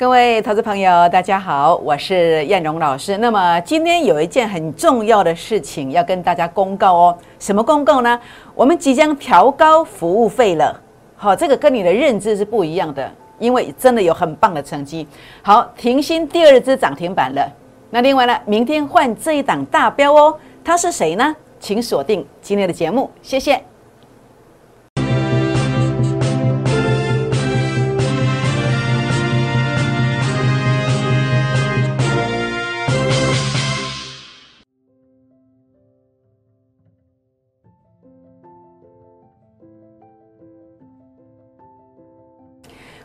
各位投资朋友，大家好，我是燕荣老师。那么今天有一件很重要的事情要跟大家公告哦。什么公告呢？我们即将调高服务费了。好，这个跟你的认知是不一样的，因为真的有很棒的成绩。好，停薪第二支涨停板了。那另外呢，明天换这一档大标哦。他是谁呢？请锁定今天的节目，谢谢。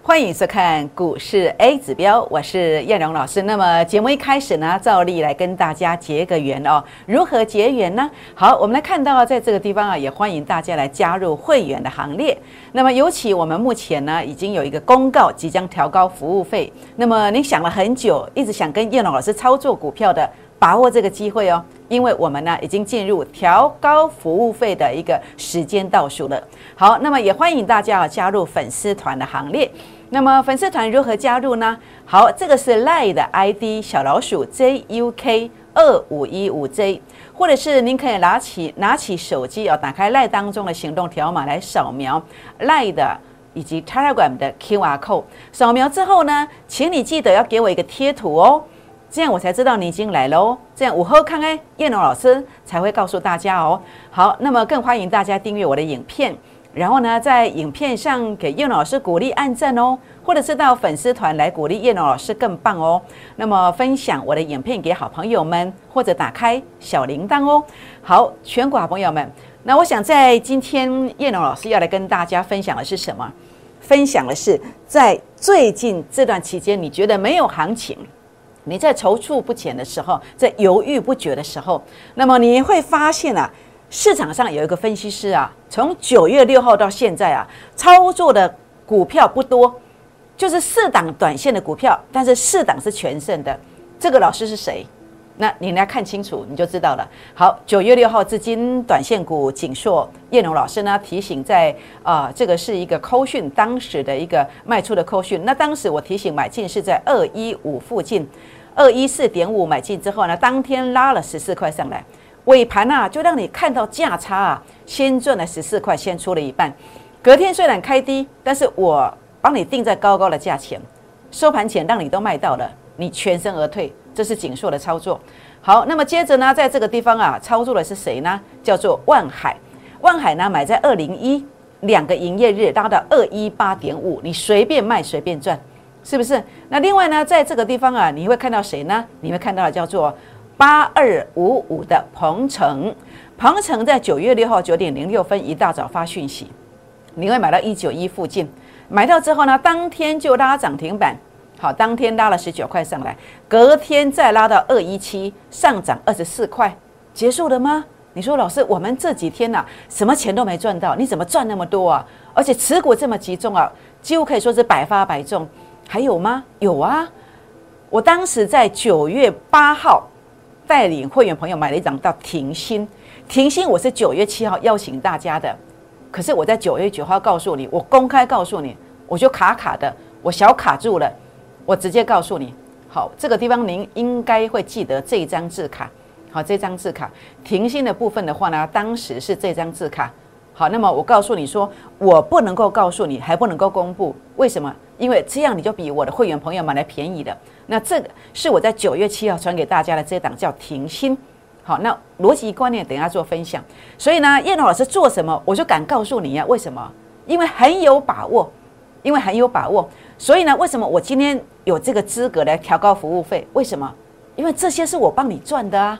欢迎收看股市 A 指标，我是燕荣老师。那么节目一开始呢，照例来跟大家结个缘哦。如何结缘呢？好，我们来看到在这个地方啊，也欢迎大家来加入会员的行列。那么尤其我们目前呢，已经有一个公告，即将调高服务费。那么您想了很久，一直想跟燕荣老师操作股票的，把握这个机会哦，因为我们呢已经进入调高服务费的一个时间倒数了。好，那么也欢迎大家啊加入粉丝团的行列。那么粉丝团如何加入呢？好，这个是 Line 的 ID 小老鼠 JUK 二五一五 J，或者是您可以拿起拿起手机哦，打开 Line 当中的行动条码来扫描 Line 的以及 Telegram 的 QR code。扫描之后呢，请你记得要给我一个贴图哦，这样我才知道你已经来了哦。这样午后看看，叶龙老师才会告诉大家哦。好，那么更欢迎大家订阅我的影片。然后呢，在影片上给叶老师鼓励按赞哦，或者是到粉丝团来鼓励叶老师更棒哦。那么分享我的影片给好朋友们，或者打开小铃铛哦。好，全国好朋友们，那我想在今天叶老师要来跟大家分享的是什么？分享的是在最近这段期间，你觉得没有行情，你在踌躇不前的时候，在犹豫不决的时候，那么你会发现啊。市场上有一个分析师啊，从九月六号到现在啊，操作的股票不多，就是四档短线的股票，但是四档是全胜的。这个老师是谁？那你来看清楚，你就知道了。好，九月六号至今短线股锦硕叶龙老师呢提醒在啊，这个是一个扣讯当时的一个卖出的扣讯。那当时我提醒买进是在二一五附近，二一四点五买进之后呢，当天拉了十四块上来。尾盘啊，就让你看到价差啊，先赚了十四块，先出了一半。隔天虽然开低，但是我帮你定在高高的价钱，收盘前让你都卖到了，你全身而退，这是锦硕的操作。好，那么接着呢，在这个地方啊，操作的是谁呢？叫做万海。万海呢，买在二零一两个营业日拉到二一八点五，你随便卖随便赚，是不是？那另外呢，在这个地方啊，你会看到谁呢？你会看到叫做。八二五五的鹏程，鹏程在九月六号九点零六分一大早发讯息，你会买到一九一附近，买到之后呢，当天就拉涨停板，好，当天拉了十九块上来，隔天再拉到二一七，上涨二十四块，结束了吗？你说老师，我们这几天呐，什么钱都没赚到，你怎么赚那么多啊？而且持股这么集中啊，几乎可以说是百发百中，还有吗？有啊，我当时在九月八号。带领会员朋友买了一张到停薪，停薪我是九月七号邀请大家的，可是我在九月九号告诉你，我公开告诉你，我就卡卡的，我小卡住了，我直接告诉你，好，这个地方您应该会记得这张字卡，好，这张字卡。停薪的部分的话呢，当时是这张字卡，好，那么我告诉你说，我不能够告诉你，还不能够公布，为什么？因为这样你就比我的会员朋友买来便宜的。那这个是我在九月七号传给大家的这档叫停薪。好，那逻辑观念等一下做分享。所以呢，叶老师做什么，我就敢告诉你呀。为什么？因为很有把握，因为很有把握。所以呢，为什么我今天有这个资格来调高服务费？为什么？因为这些是我帮你赚的啊，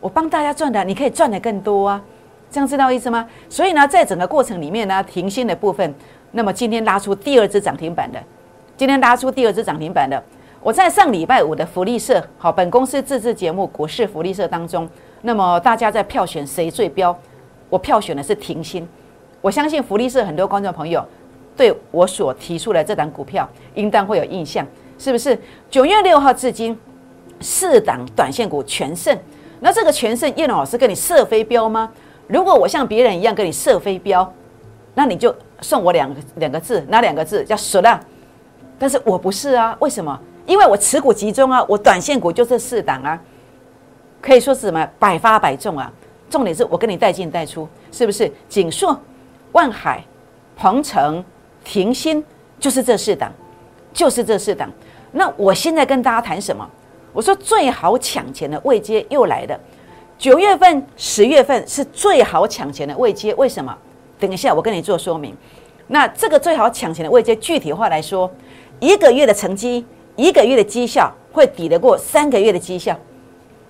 我帮大家赚的，你可以赚的更多啊。这样知道意思吗？所以呢，在整个过程里面呢，停薪的部分。那么今天拉出第二只涨停板的，今天拉出第二只涨停板的，我在上礼拜五的福利社，好，本公司自制节目股市福利社当中，那么大家在票选谁最标，我票选的是停薪，我相信福利社很多观众朋友对我所提出的这档股票应当会有印象，是不是？九月六号至今四档短线股全胜，那这个全胜叶老师跟你设飞镖吗？如果我像别人一样跟你设飞镖，那你就。送我两个两个字，哪两个字？叫“舍浪”。但是我不是啊，为什么？因为我持股集中啊，我短线股就这四档啊，可以说是什么百发百中啊。重点是我跟你带进带出，是不是？锦硕、万海、鹏程、停薪，就是这四档，就是这四档。那我现在跟大家谈什么？我说最好抢钱的位阶又来了。九月份、十月份是最好抢钱的位阶，为什么？等一下我跟你做说明。那这个最好抢钱的位阶，具体化来说，一个月的成绩、一个月的绩效会抵得过三个月的绩效。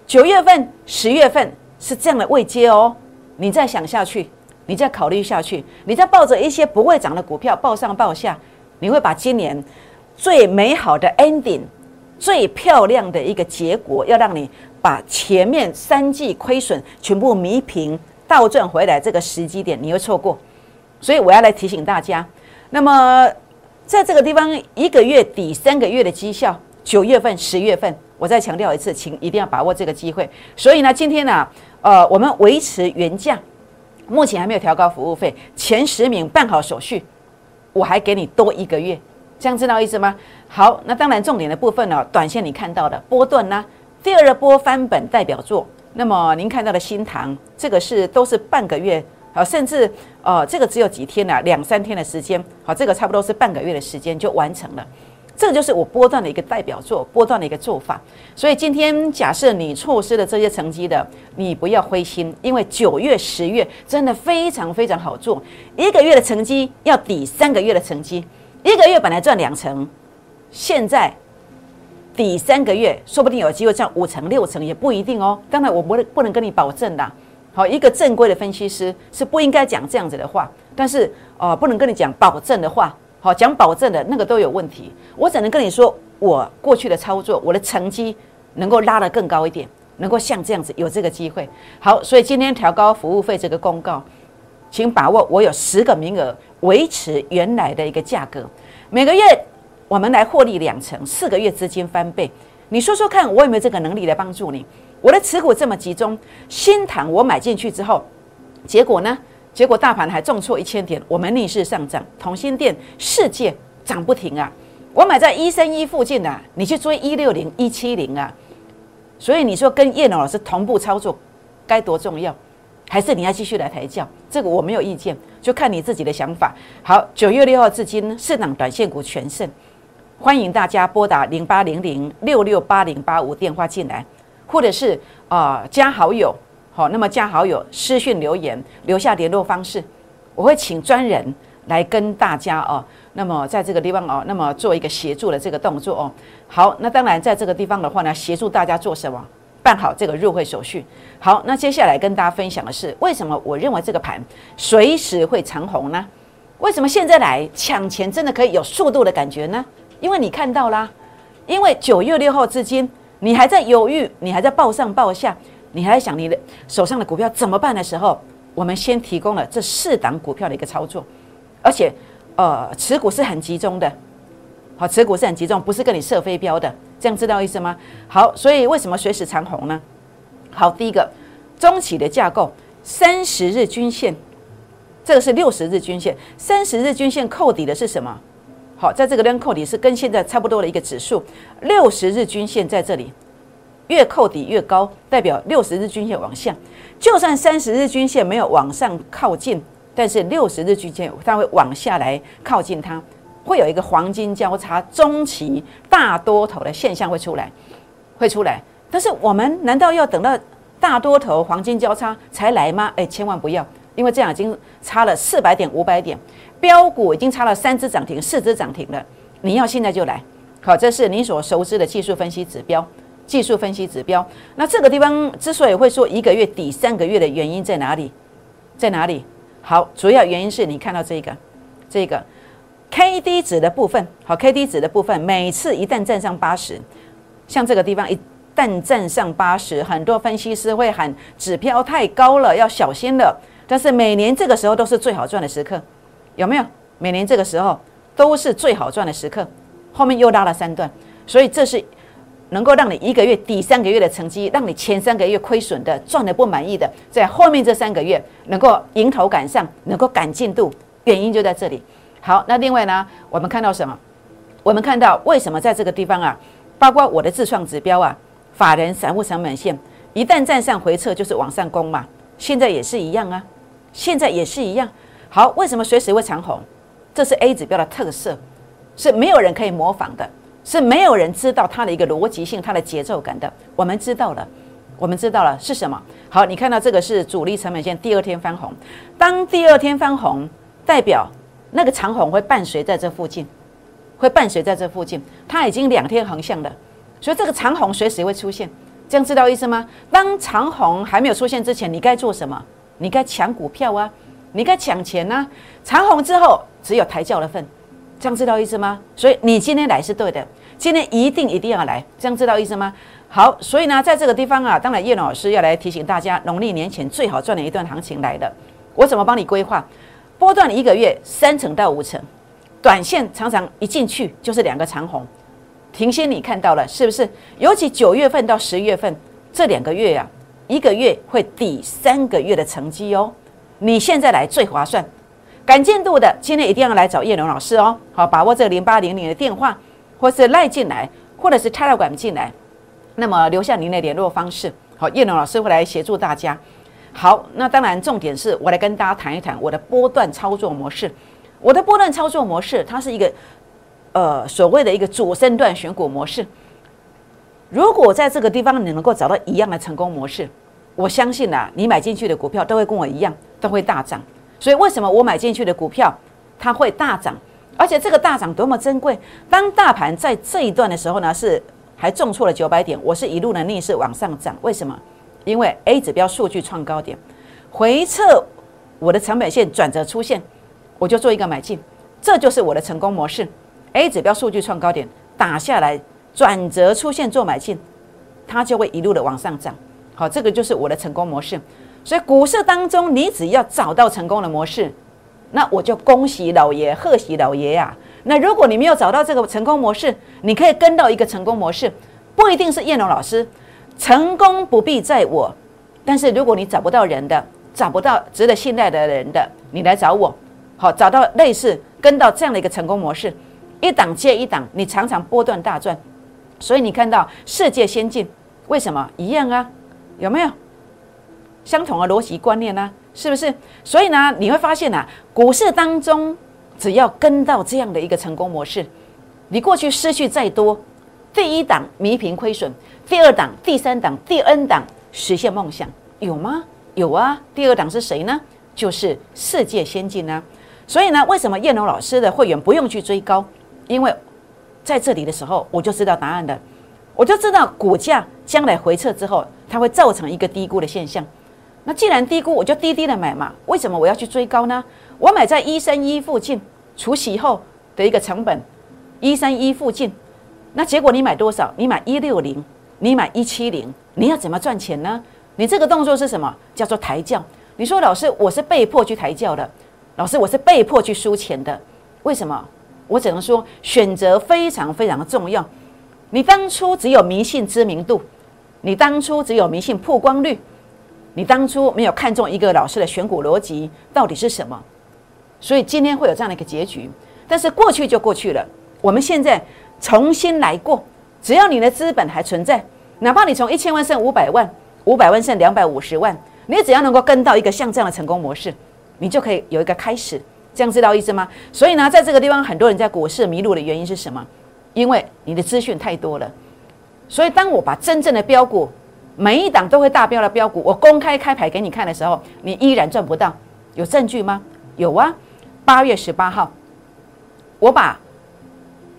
九月份、十月份。是这样的位阶哦，你再想下去，你再考虑下去，你再抱着一些不会涨的股票抱上抱下，你会把今年最美好的 ending、最漂亮的一个结果，要让你把前面三季亏损全部弥平、倒赚回来这个时机点，你会错过。所以我要来提醒大家，那么在这个地方，一个月抵三个月的绩效，九月份、十月份，我再强调一次，请一定要把握这个机会。所以呢，今天呢。呃，我们维持原价，目前还没有调高服务费。前十名办好手续，我还给你多一个月，这样知道意思吗？好，那当然重点的部分呢，短线你看到的波段呢，第二波翻本代表作，那么您看到的新塘，这个是都是半个月，好，甚至呃，这个只有几天呢，两三天的时间，好，这个差不多是半个月的时间就完成了。这个就是我波段的一个代表作，波段的一个做法。所以今天假设你错失了这些成绩的，你不要灰心，因为九月、十月真的非常非常好做。一个月的成绩要抵三个月的成绩，一个月本来赚两成，现在抵三个月，说不定有机会赚五成、六成，也不一定哦。当然，我不能不能跟你保证的。好，一个正规的分析师是不应该讲这样子的话，但是哦，不能跟你讲保证的话。好，讲保证的那个都有问题，我只能跟你说，我过去的操作，我的成绩能够拉得更高一点，能够像这样子有这个机会。好，所以今天调高服务费这个公告，请把握，我有十个名额，维持原来的一个价格，每个月我们来获利两成，四个月资金翻倍。你说说看，我有没有这个能力来帮助你？我的持股这么集中，新塘我买进去之后，结果呢？结果大盘还重挫一千点，我们逆势上涨。同心店世界涨不停啊！我买在一三一附近的，你去追一六零、一七零啊！所以你说跟叶老师同步操作该多重要？还是你要继续来抬轿？这个我没有意见，就看你自己的想法。好，九月六号至今，市场短线股全胜，欢迎大家拨打零八零零六六八零八五电话进来，或者是啊加好友。好，那么加好友、私讯留言、留下联络方式，我会请专人来跟大家哦。那么在这个地方哦，那么做一个协助的这个动作哦。好，那当然在这个地方的话呢，协助大家做什么？办好这个入会手续。好，那接下来跟大家分享的是，为什么我认为这个盘随时会长红呢？为什么现在来抢钱真的可以有速度的感觉呢？因为你看到啦，因为九月六号至今，你还在犹豫，你还在报上报下。你还在想你的手上的股票怎么办的时候，我们先提供了这四档股票的一个操作，而且，呃，持股是很集中的，好，持股是很集中，不是跟你射飞镖的，这样知道意思吗？好，所以为什么随时长红呢？好，第一个中企的架构，三十日均线，这个是六十日均线，三十日均线扣底的是什么？好，在这个边扣底是跟现在差不多的一个指数，六十日均线在这里。越扣底越高，代表六十日均线往下。就算三十日均线没有往上靠近，但是六十日均线它会往下来靠近它，会有一个黄金交叉中期大多头的现象会出来，会出来。但是我们难道要等到大多头黄金交叉才来吗？哎，千万不要，因为这样已经差了四百点、五百点，标股已经差了三只涨停、四只涨停了。你要现在就来，好，这是你所熟知的技术分析指标。技术分析指标，那这个地方之所以会说一个月抵三个月的原因在哪里？在哪里？好，主要原因是你看到这个，这个 K D 值的部分，好，K D 值的部分，每次一旦站上八十，像这个地方一旦站上八十，很多分析师会喊指标太高了，要小心了。但是每年这个时候都是最好赚的时刻，有没有？每年这个时候都是最好赚的时刻，后面又拉了三段，所以这是。能够让你一个月抵三个月的成绩，让你前三个月亏损的赚的不满意的，在后面这三个月能够迎头赶上，能够赶进度，原因就在这里。好，那另外呢，我们看到什么？我们看到为什么在这个地方啊，包括我的自创指标啊，法人散户成本线一旦站上回撤就是往上攻嘛，现在也是一样啊，现在也是一样。好，为什么随时会长红？这是 A 指标的特色，是没有人可以模仿的，是没有人知道它的一个逻辑性、它的节奏感的。我们知道了，我们知道了是什么？好，你看到这个是主力成本线第二天翻红，当第二天翻红，代表那个长红会伴随在这附近，会伴随在这附近。它已经两天横向了，所以这个长红随时会出现，这样知道意思吗？当长红还没有出现之前，你该做什么？你该抢股票啊！你该抢钱呐！长红之后只有抬轿的份，这样知道意思吗？所以你今天来是对的，今天一定一定要来，这样知道意思吗？好，所以呢，在这个地方啊，当然叶老师要来提醒大家，农历年前最好赚的一段行情来了。我怎么帮你规划？波段一个月三成到五成，短线常常一进去就是两个长红，停先你看到了是不是？尤其九月份到十月份这两个月呀，一个月会抵三个月的成绩哦。你现在来最划算，赶进度的今天一定要来找叶龙老师哦。好，把握这个零八零零的电话，或是赖进来，或者是插到管进来，那么留下您的联络方式。好，叶龙老师会来协助大家。好，那当然重点是我来跟大家谈一谈我的波段操作模式。我的波段操作模式，它是一个呃所谓的一个主升段选股模式。如果在这个地方你能够找到一样的成功模式，我相信啊，你买进去的股票都会跟我一样。都会大涨，所以为什么我买进去的股票它会大涨？而且这个大涨多么珍贵！当大盘在这一段的时候呢，是还重挫了九百点，我是一路的逆势往上涨。为什么？因为 A 指标数据创高点，回撤我的成本线转折出现，我就做一个买进，这就是我的成功模式。A 指标数据创高点打下来，转折出现做买进，它就会一路的往上涨。好，这个就是我的成功模式。所以股市当中，你只要找到成功的模式，那我就恭喜老爷，贺喜老爷呀。那如果你没有找到这个成功模式，你可以跟到一个成功模式，不一定是燕龙老师，成功不必在我。但是如果你找不到人的，找不到值得信赖的人的，你来找我，好，找到类似跟到这样的一个成功模式，一档接一档，你常常波段大赚。所以你看到世界先进，为什么一样啊？有没有？相同的逻辑观念呢，是不是？所以呢，你会发现呐，股市当中只要跟到这样的一个成功模式，你过去失去再多，第一档弥平亏损，第二档、第三档、第 N 档实现梦想，有吗？有啊。第二档是谁呢？就是世界先进呢。所以呢，为什么叶龙老师的会员不用去追高？因为在这里的时候，我就知道答案的，我就知道股价将来回撤之后，它会造成一个低估的现象。那既然低估，我就低低的买嘛。为什么我要去追高呢？我买在一三一附近，除息后的一个成本，一三一附近。那结果你买多少？你买一六零，你买一七零，你要怎么赚钱呢？你这个动作是什么？叫做抬轿。你说老师，我是被迫去抬轿的。老师，我是被迫去输钱的。为什么？我只能说选择非常非常重要。你当初只有迷信知名度，你当初只有迷信曝光率。你当初没有看中一个老师的选股逻辑到底是什么，所以今天会有这样的一个结局。但是过去就过去了，我们现在重新来过。只要你的资本还存在，哪怕你从一千万剩五百万，五百万剩两百五十万，你只要能够跟到一个像这样的成功模式，你就可以有一个开始。这样知道意思吗？所以呢，在这个地方，很多人在股市迷路的原因是什么？因为你的资讯太多了。所以当我把真正的标股。每一档都会大标的标股，我公开开牌给你看的时候，你依然赚不到，有证据吗？有啊，八月十八号，我把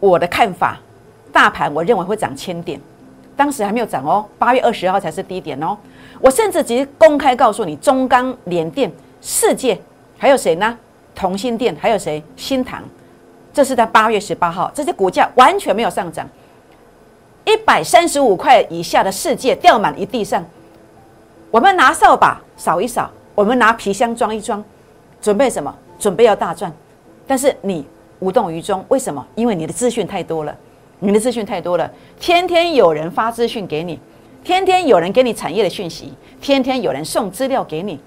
我的看法，大盘我认为会涨千点，当时还没有涨哦，八月二十号才是低点哦。我甚至直接公开告诉你，中钢、联电、世界，还有谁呢？同心电，还有谁？新塘，这是在八月十八号，这些股价完全没有上涨。一百三十五块以下的世界掉满一地上，我们拿扫把扫一扫，我们拿皮箱装一装，准备什么？准备要大赚。但是你无动于衷，为什么？因为你的资讯太多了，你的资讯太多了，天天有人发资讯给你，天天有人给你产业的讯息，天天有人送资料给你，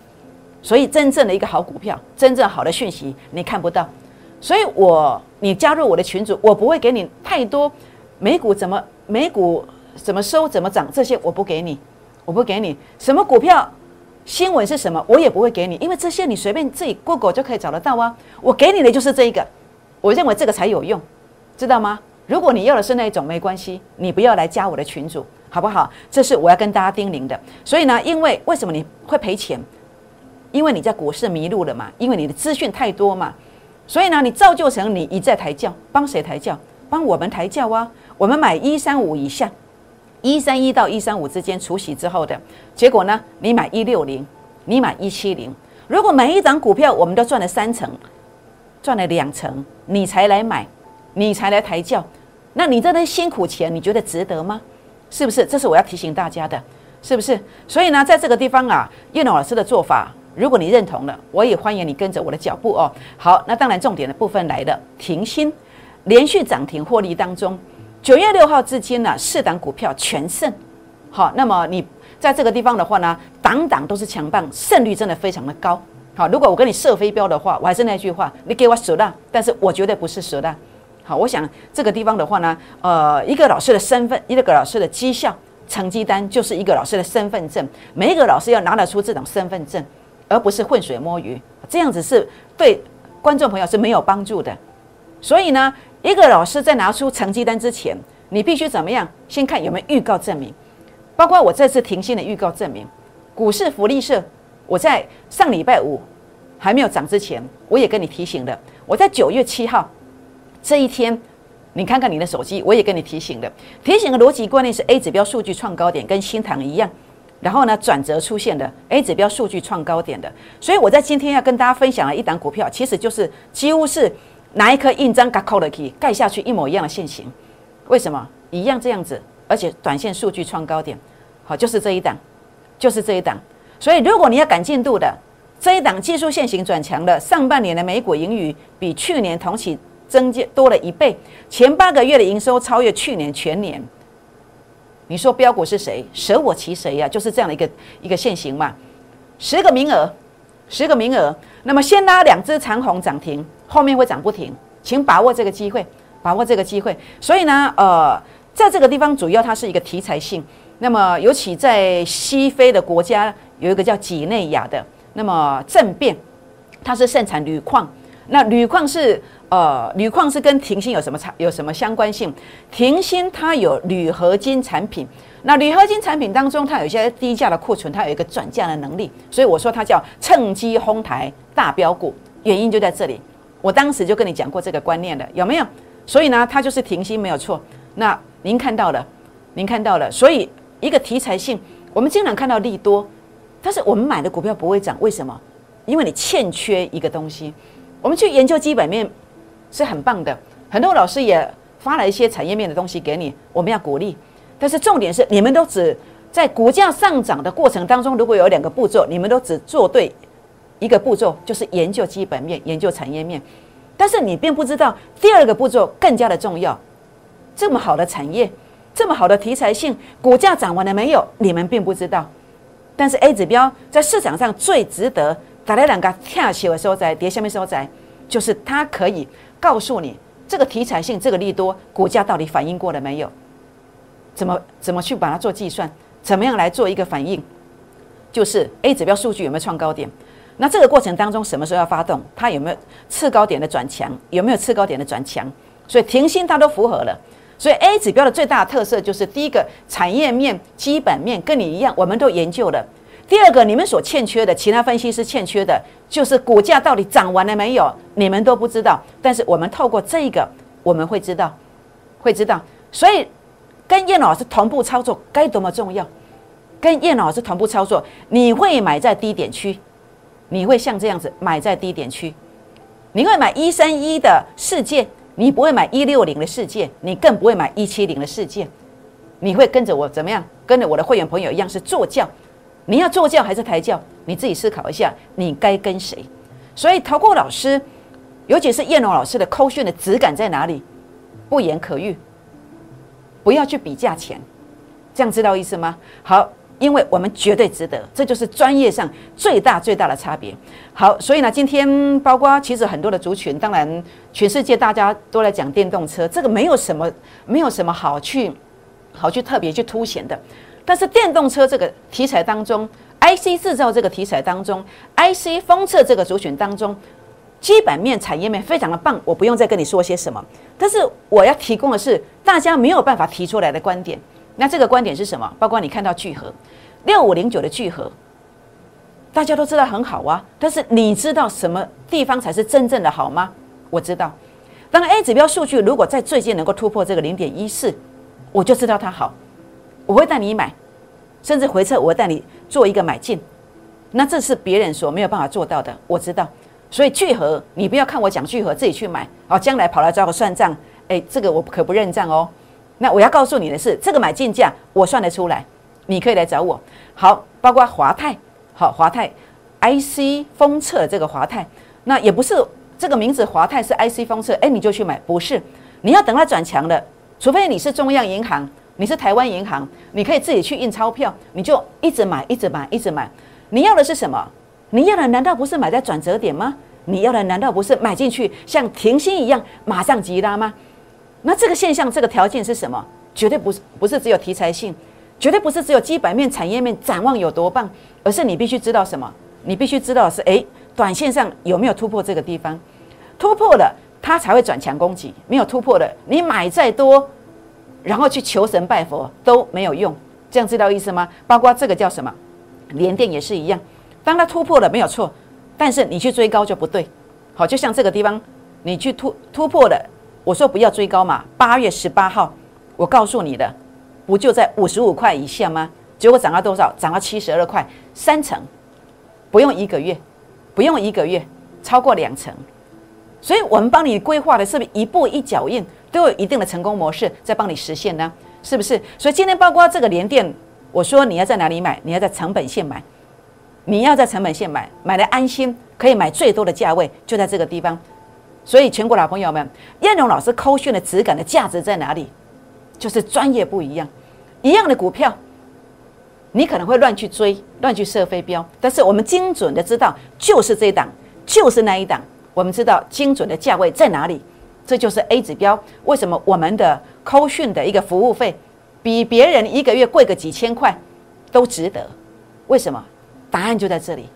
所以真正的一个好股票，真正好的讯息你看不到。所以我你加入我的群组，我不会给你太多美股怎么美股怎么收怎么涨这些，我不给你，我不给你什么股票新闻是什么，我也不会给你，因为这些你随便自己 Google 就可以找得到啊。我给你的就是这一个，我认为这个才有用，知道吗？如果你要的是那一种，没关系，你不要来加我的群组，好不好？这是我要跟大家叮咛的。所以呢，因为为什么你会赔钱？因为你在股市迷路了嘛，因为你的资讯太多嘛，所以呢，你造就成你一再抬轿，帮谁抬轿？帮我们抬轿啊！我们买一三五以下，一三一到一三五之间除息之后的结果呢？你买一六零，你买一七零，如果每一张股票我们都赚了三成，赚了两成，你才来买，你才来抬轿，那你这些辛苦钱，你觉得值得吗？是不是？这是我要提醒大家的，是不是？所以呢，在这个地方啊，叶老师的做法。如果你认同了，我也欢迎你跟着我的脚步哦。好，那当然重点的部分来了，停薪，连续涨停获利当中，九月六号至今呢，四档股票全胜。好，那么你在这个地方的话呢，档档都是强棒，胜率真的非常的高。好，如果我跟你设飞镖的话，我还是那句话，你给我舍大，但是我绝对不是舍大。好，我想这个地方的话呢，呃，一个老师的身份，一个老师的绩效成绩单，就是一个老师的身份证，每一个老师要拿得出这种身份证。而不是浑水摸鱼，这样子是对观众朋友是没有帮助的。所以呢，一个老师在拿出成绩单之前，你必须怎么样？先看有没有预告证明，包括我这次停薪的预告证明。股市福利社，我在上礼拜五还没有涨之前，我也跟你提醒了。我在九月七号这一天，你看看你的手机，我也跟你提醒了。提醒的逻辑观念是 A 指标数据创高点，跟新塘一样。然后呢，转折出现的 A 指标数据创高点的，所以我在今天要跟大家分享的一档股票，其实就是几乎是拿一颗印章盖扣了去盖下去一模一样的线型。为什么一样这样子？而且短线数据创高点，好，就是这一档，就是这一档。所以如果你要赶进度的，这一档技术线型转强了，上半年的美股盈余比去年同期增加多了一倍，前八个月的营收超越去年全年。你说标股是谁？舍我其谁呀？就是这样的一个一个现形嘛。十个名额，十个名额。那么先拉两只长虹涨停，后面会涨不停，请把握这个机会，把握这个机会。所以呢，呃，在这个地方主要它是一个题材性。那么尤其在西非的国家有一个叫几内亚的，那么政变，它是盛产铝矿。那铝矿是。呃，铝矿是跟停薪有什么差？有什么相关性？停薪它有铝合金产品，那铝合金产品当中，它有一些低价的库存，它有一个转嫁的能力，所以我说它叫趁机哄抬大标股，原因就在这里。我当时就跟你讲过这个观念的，有没有？所以呢，它就是停薪没有错。那您看到了，您看到了，所以一个题材性，我们经常看到利多，但是我们买的股票不会涨，为什么？因为你欠缺一个东西。我们去研究基本面。是很棒的，很多老师也发了一些产业面的东西给你，我们要鼓励。但是重点是，你们都只在股价上涨的过程当中，如果有两个步骤，你们都只做对一个步骤，就是研究基本面、研究产业面。但是你并不知道第二个步骤更加的重要。这么好的产业，这么好的题材性，股价涨完了没有？你们并不知道。但是 A 指标在市场上最值得打来两个跳起的收在跌下面收在，就是它可以。告诉你这个题材性，这个利多股价到底反应过了没有？怎么怎么去把它做计算？怎么样来做一个反应？就是 A 指标数据有没有创高点？那这个过程当中什么时候要发动？它有没有次高点的转强？有没有次高点的转强？所以停薪它都符合了。所以 A 指标的最大特色就是第一个产业面、基本面跟你一样，我们都研究了。第二个，你们所欠缺的，其他分析师欠缺的，就是股价到底涨完了没有？你们都不知道。但是我们透过这个，我们会知道，会知道。所以跟叶老师同步操作该多么重要！跟叶老师同步操作，你会买在低点区，你会像这样子买在低点区，你会买一三一的世界，你不会买一六零的世界，你更不会买一七零的世界。你会跟着我怎么样？跟着我的会员朋友一样是坐轿。你要坐轿还是抬轿？你自己思考一下，你该跟谁？所以陶过老师，尤其是叶龙老师的扣讯的质感在哪里？不言可喻。不要去比价钱，这样知道意思吗？好，因为我们绝对值得，这就是专业上最大最大的差别。好，所以呢，今天包括其实很多的族群，当然全世界大家都在讲电动车，这个没有什么没有什么好去好去特别去凸显的。但是电动车这个题材当中，IC 制造这个题材当中，IC 封测这个族群当中，基本面产业面非常的棒，我不用再跟你说些什么。但是我要提供的是大家没有办法提出来的观点。那这个观点是什么？包括你看到聚合六五零九的聚合，大家都知道很好啊。但是你知道什么地方才是真正的好吗？我知道，当 A 指标数据如果在最近能够突破这个零点一四，我就知道它好，我会带你买，甚至回撤我会带你做一个买进。那这是别人所没有办法做到的，我知道。所以聚合，你不要看我讲聚合，自己去买哦。将来跑来找我算账，哎，这个我可不认账哦。那我要告诉你的是，这个买进价我算得出来，你可以来找我。好，包括华泰，好华泰，IC 封测这个华泰，那也不是这个名字华泰是 IC 封测，哎，你就去买，不是，你要等它转强了，除非你是中央银行，你是台湾银行，你可以自己去印钞票，你就一直买，一直买，一直买。你要的是什么？你要的难道不是买在转折点吗？你要的难道不是买进去像停薪一样马上急拉吗？那这个现象，这个条件是什么？绝对不是不是只有题材性，绝对不是只有基本面、产业面展望有多棒，而是你必须知道什么？你必须知道是诶，短线上有没有突破这个地方？突破了，它才会转强攻击；没有突破的，你买再多，然后去求神拜佛都没有用。这样知道意思吗？包括这个叫什么？连电也是一样，当它突破了没有错，但是你去追高就不对。好，就像这个地方，你去突突破了。我说不要追高嘛，八月十八号，我告诉你的，不就在五十五块以下吗？结果涨到多少？涨到七十二块，三成，不用一个月，不用一个月，超过两成。所以我们帮你规划的是不是一步一脚印，都有一定的成功模式在帮你实现呢？是不是？所以今天包括这个连电，我说你要在哪里买？你要在成本线买，你要在成本线买，买的安心，可以买最多的价位，就在这个地方。所以，全国老朋友们，燕荣老师扣讯的质感的价值在哪里？就是专业不一样。一样的股票，你可能会乱去追、乱去设飞镖，但是我们精准的知道，就是这一档，就是那一档。我们知道精准的价位在哪里，这就是 A 指标。为什么我们的扣讯的一个服务费比别人一个月贵个几千块都值得？为什么？答案就在这里。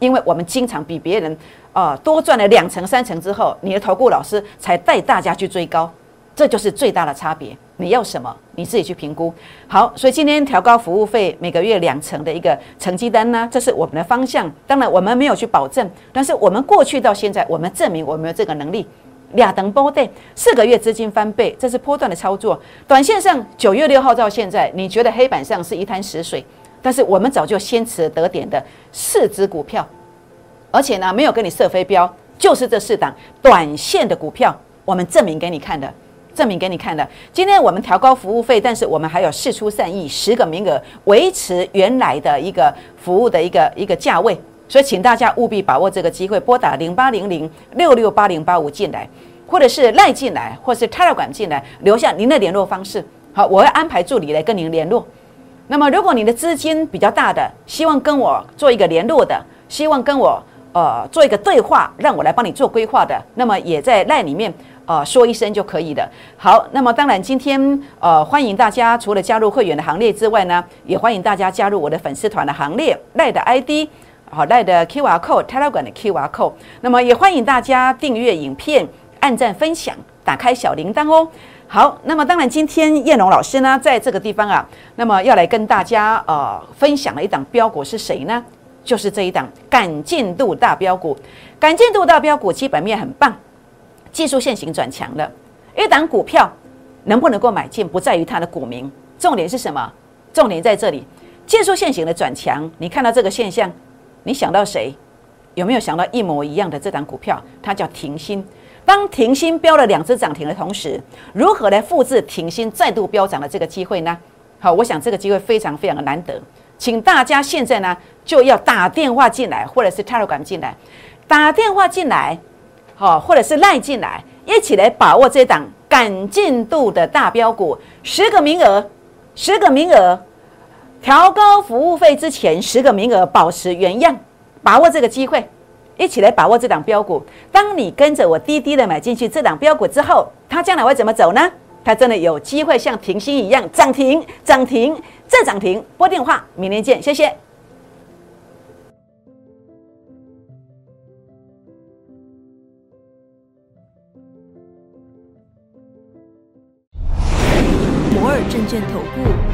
因为我们经常比别人啊多赚了两成三成之后，你的投顾老师才带大家去追高，这就是最大的差别。你要什么，你自己去评估。好，所以今天调高服务费每个月两成的一个成绩单呢，这是我们的方向。当然，我们没有去保证，但是我们过去到现在，我们证明我们有这个能力。俩等波对，四个月资金翻倍，这是波段的操作。短线上九月六号到现在，你觉得黑板上是一滩死水？但是我们早就先持得点的四只股票，而且呢没有跟你设飞镖，就是这四档短线的股票，我们证明给你看的，证明给你看的。今天我们调高服务费，但是我们还有四出善意，十个名额维持原来的一个服务的一个一个价位，所以请大家务必把握这个机会，拨打零八零零六六八零八五进来，或者是赖进来，或是泰 a 管进来，留下您的联络方式。好，我会安排助理来跟您联络。那么，如果你的资金比较大的，希望跟我做一个联络的，希望跟我呃做一个对话，让我来帮你做规划的，那么也在赖里面呃说一声就可以的。好，那么当然今天呃欢迎大家除了加入会员的行列之外呢，也欢迎大家加入我的粉丝团的行列，赖的 ID 好赖的 QR code，Telegram 的 QR code。那么也欢迎大家订阅影片、按赞、分享、打开小铃铛哦。好，那么当然，今天叶龙老师呢，在这个地方啊，那么要来跟大家呃分享的一档标股是谁呢？就是这一档赶进度大标股。赶进度大标股基本面很棒，技术线型转强了。一档股票能不能够买进，不在于它的股名，重点是什么？重点在这里，技术线型的转强。你看到这个现象，你想到谁？有没有想到一模一样的这档股票？它叫停薪。当停薪标了两只涨停的同时，如何来复制停薪再度飙涨的这个机会呢？好，我想这个机会非常非常的难得，请大家现在呢就要打电话进来，或者是 Telegram 进来，打电话进来，好，或者是赖进来，一起来把握这档赶进度的大标股，十个名额，十个名额，调高服务费之前，十个名额保持原样，把握这个机会，一起来把握这档标股。当你跟着我滴滴的买进去这档标股之后，它将来会怎么走呢？它真的有机会像停薪一样涨停、涨停、再涨停。拨电话，明天见，谢谢。摩尔证券投顾